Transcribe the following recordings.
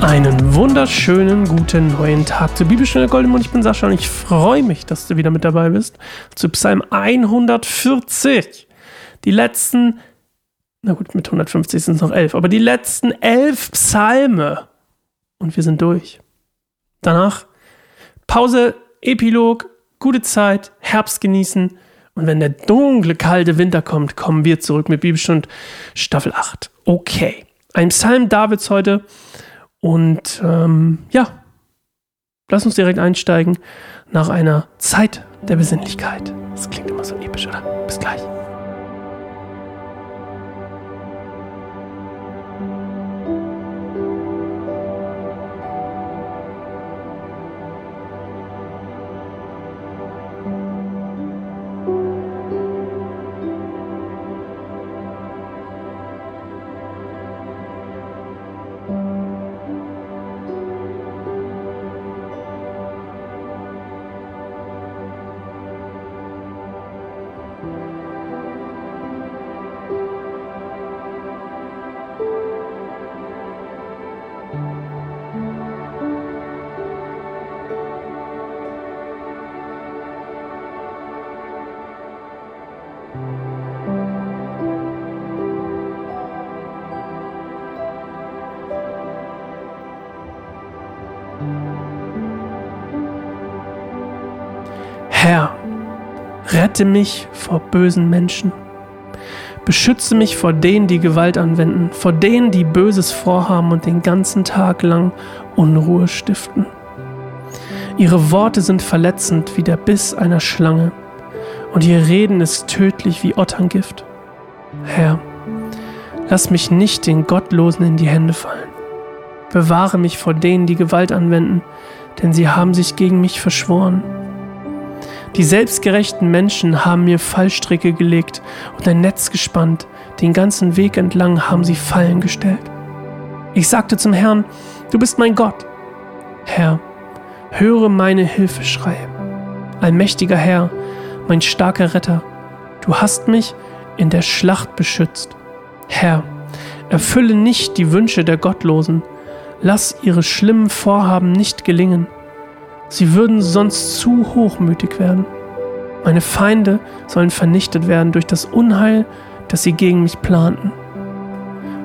Einen wunderschönen guten neuen Tag zur Bibelstunde Goldemund. Ich bin Sascha und ich freue mich, dass du wieder mit dabei bist. Zu Psalm 140. Die letzten, na gut, mit 150 sind es noch elf, aber die letzten elf Psalme. Und wir sind durch. Danach Pause, Epilog, gute Zeit, Herbst genießen. Und wenn der dunkle, kalte Winter kommt, kommen wir zurück mit Bibelstund Staffel 8. Okay. Ein Psalm Davids heute. Und ähm, ja, lass uns direkt einsteigen nach einer Zeit der Besinnlichkeit. Das klingt immer so episch, oder? Bis gleich. Herr, rette mich vor bösen Menschen. Beschütze mich vor denen, die Gewalt anwenden, vor denen, die Böses vorhaben und den ganzen Tag lang Unruhe stiften. Ihre Worte sind verletzend wie der Biss einer Schlange, und ihr Reden ist tödlich wie Otterngift. Herr, lass mich nicht den Gottlosen in die Hände fallen. Bewahre mich vor denen, die Gewalt anwenden, denn sie haben sich gegen mich verschworen. Die selbstgerechten Menschen haben mir Fallstricke gelegt und ein Netz gespannt, den ganzen Weg entlang haben sie Fallen gestellt. Ich sagte zum Herrn, du bist mein Gott. Herr, höre meine Hilfeschreie. Allmächtiger Herr, mein starker Retter, du hast mich in der Schlacht beschützt. Herr, erfülle nicht die Wünsche der Gottlosen, lass ihre schlimmen Vorhaben nicht gelingen. Sie würden sonst zu hochmütig werden. Meine Feinde sollen vernichtet werden durch das Unheil, das sie gegen mich planten.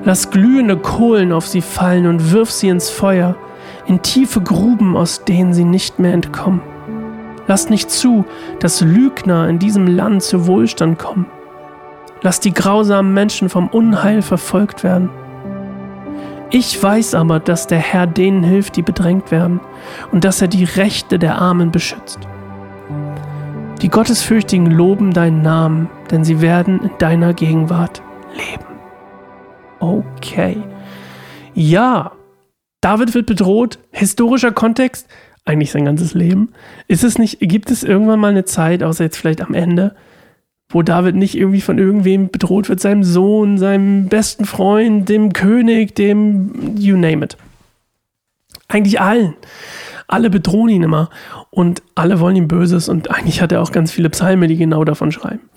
Lass glühende Kohlen auf sie fallen und wirf sie ins Feuer, in tiefe Gruben, aus denen sie nicht mehr entkommen. Lass nicht zu, dass Lügner in diesem Land zu Wohlstand kommen. Lass die grausamen Menschen vom Unheil verfolgt werden. Ich weiß aber, dass der Herr denen hilft, die bedrängt werden, und dass er die Rechte der Armen beschützt. Die Gottesfürchtigen loben deinen Namen, denn sie werden in deiner Gegenwart leben. Okay. Ja, David wird bedroht. Historischer Kontext, eigentlich sein ganzes Leben. Ist es nicht, gibt es irgendwann mal eine Zeit, außer jetzt vielleicht am Ende, wo David nicht irgendwie von irgendwem bedroht wird, seinem Sohn, seinem besten Freund, dem König, dem you name it. Eigentlich allen. Alle bedrohen ihn immer und alle wollen ihm Böses und eigentlich hat er auch ganz viele Psalme, die genau davon schreiben.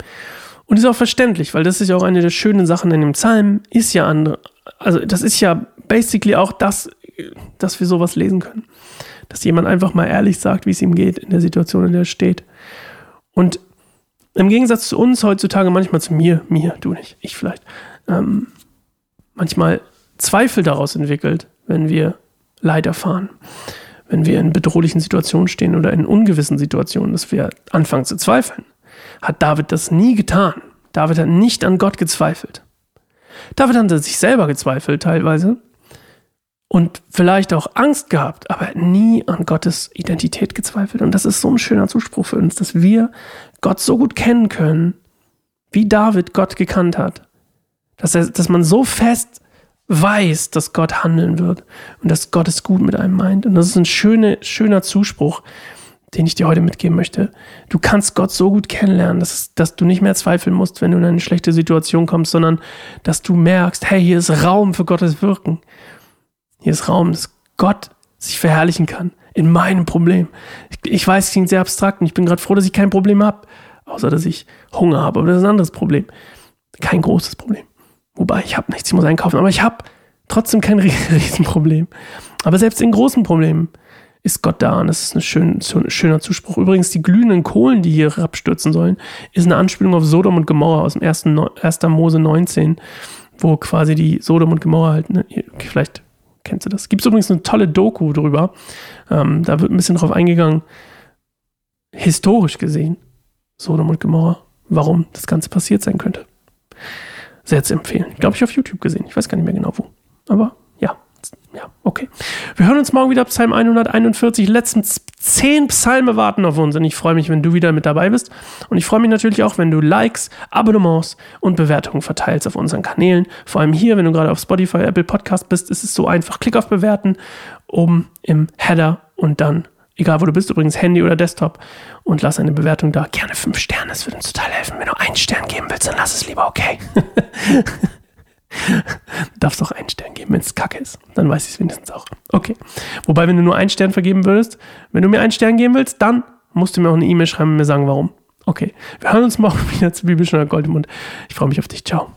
Und ist auch verständlich, weil das ist ja auch eine der schönen Sachen in dem Psalm, ist ja andere, also das ist ja basically auch das, dass wir sowas lesen können. Dass jemand einfach mal ehrlich sagt, wie es ihm geht in der Situation, in der er steht. Und im Gegensatz zu uns heutzutage, manchmal zu mir, mir, du nicht, ich vielleicht, ähm, manchmal Zweifel daraus entwickelt, wenn wir Leid erfahren, wenn wir in bedrohlichen Situationen stehen oder in ungewissen Situationen, dass wir anfangen zu zweifeln. Hat David das nie getan. David hat nicht an Gott gezweifelt. David hat an sich selber gezweifelt teilweise und vielleicht auch Angst gehabt, aber nie an Gottes Identität gezweifelt. Und das ist so ein schöner Zuspruch für uns, dass wir Gott so gut kennen können, wie David Gott gekannt hat. Dass, er, dass man so fest weiß, dass Gott handeln wird und dass Gott es gut mit einem meint. Und das ist ein schöne, schöner Zuspruch, den ich dir heute mitgeben möchte. Du kannst Gott so gut kennenlernen, dass, dass du nicht mehr zweifeln musst, wenn du in eine schlechte Situation kommst, sondern dass du merkst, hey, hier ist Raum für Gottes Wirken. Hier ist Raum, dass Gott sich verherrlichen kann in meinem Problem. Ich, ich weiß, es klingt sehr abstrakt und ich bin gerade froh, dass ich kein Problem habe, außer dass ich Hunger habe. Aber das ist ein anderes Problem. Kein großes Problem. Wobei, ich habe nichts, ich muss einkaufen. Aber ich habe Trotzdem kein Riesenproblem. Aber selbst in großen Problemen ist Gott da. Und das ist ein schön, schöner Zuspruch. Übrigens, die glühenden Kohlen, die hier herabstürzen sollen, ist eine Anspielung auf Sodom und Gomorra aus dem 1. 1. Mose 19, wo quasi die Sodom und Gomorra halt, ne, vielleicht kennst du das. Gibt es übrigens eine tolle Doku drüber. Ähm, da wird ein bisschen drauf eingegangen, historisch gesehen, Sodom und Gomorra, warum das Ganze passiert sein könnte. Sehr zu empfehlen. Glaube ich auf YouTube gesehen. Ich weiß gar nicht mehr genau wo. Aber ja, ja, okay. Wir hören uns morgen wieder Psalm 141. Die letzten zehn Psalme warten auf uns. Und ich freue mich, wenn du wieder mit dabei bist. Und ich freue mich natürlich auch, wenn du Likes, Abonnements und Bewertungen verteilst auf unseren Kanälen. Vor allem hier, wenn du gerade auf Spotify, Apple Podcast bist, ist es so einfach. Klick auf Bewerten oben im Header und dann egal wo du bist, übrigens Handy oder Desktop, und lass eine Bewertung da. Gerne fünf Sterne, das würde uns total helfen. Wenn du einen Stern geben willst, dann lass es lieber, okay? darfst auch einen Stern geben, wenn es kacke ist. Dann weiß ich es wenigstens auch. Okay. Wobei, wenn du nur einen Stern vergeben würdest, wenn du mir einen Stern geben willst, dann musst du mir auch eine E-Mail schreiben und mir sagen, warum. Okay. Wir hören uns morgen wieder zu Bibelstunde Goldemund. Ich freue mich auf dich. Ciao.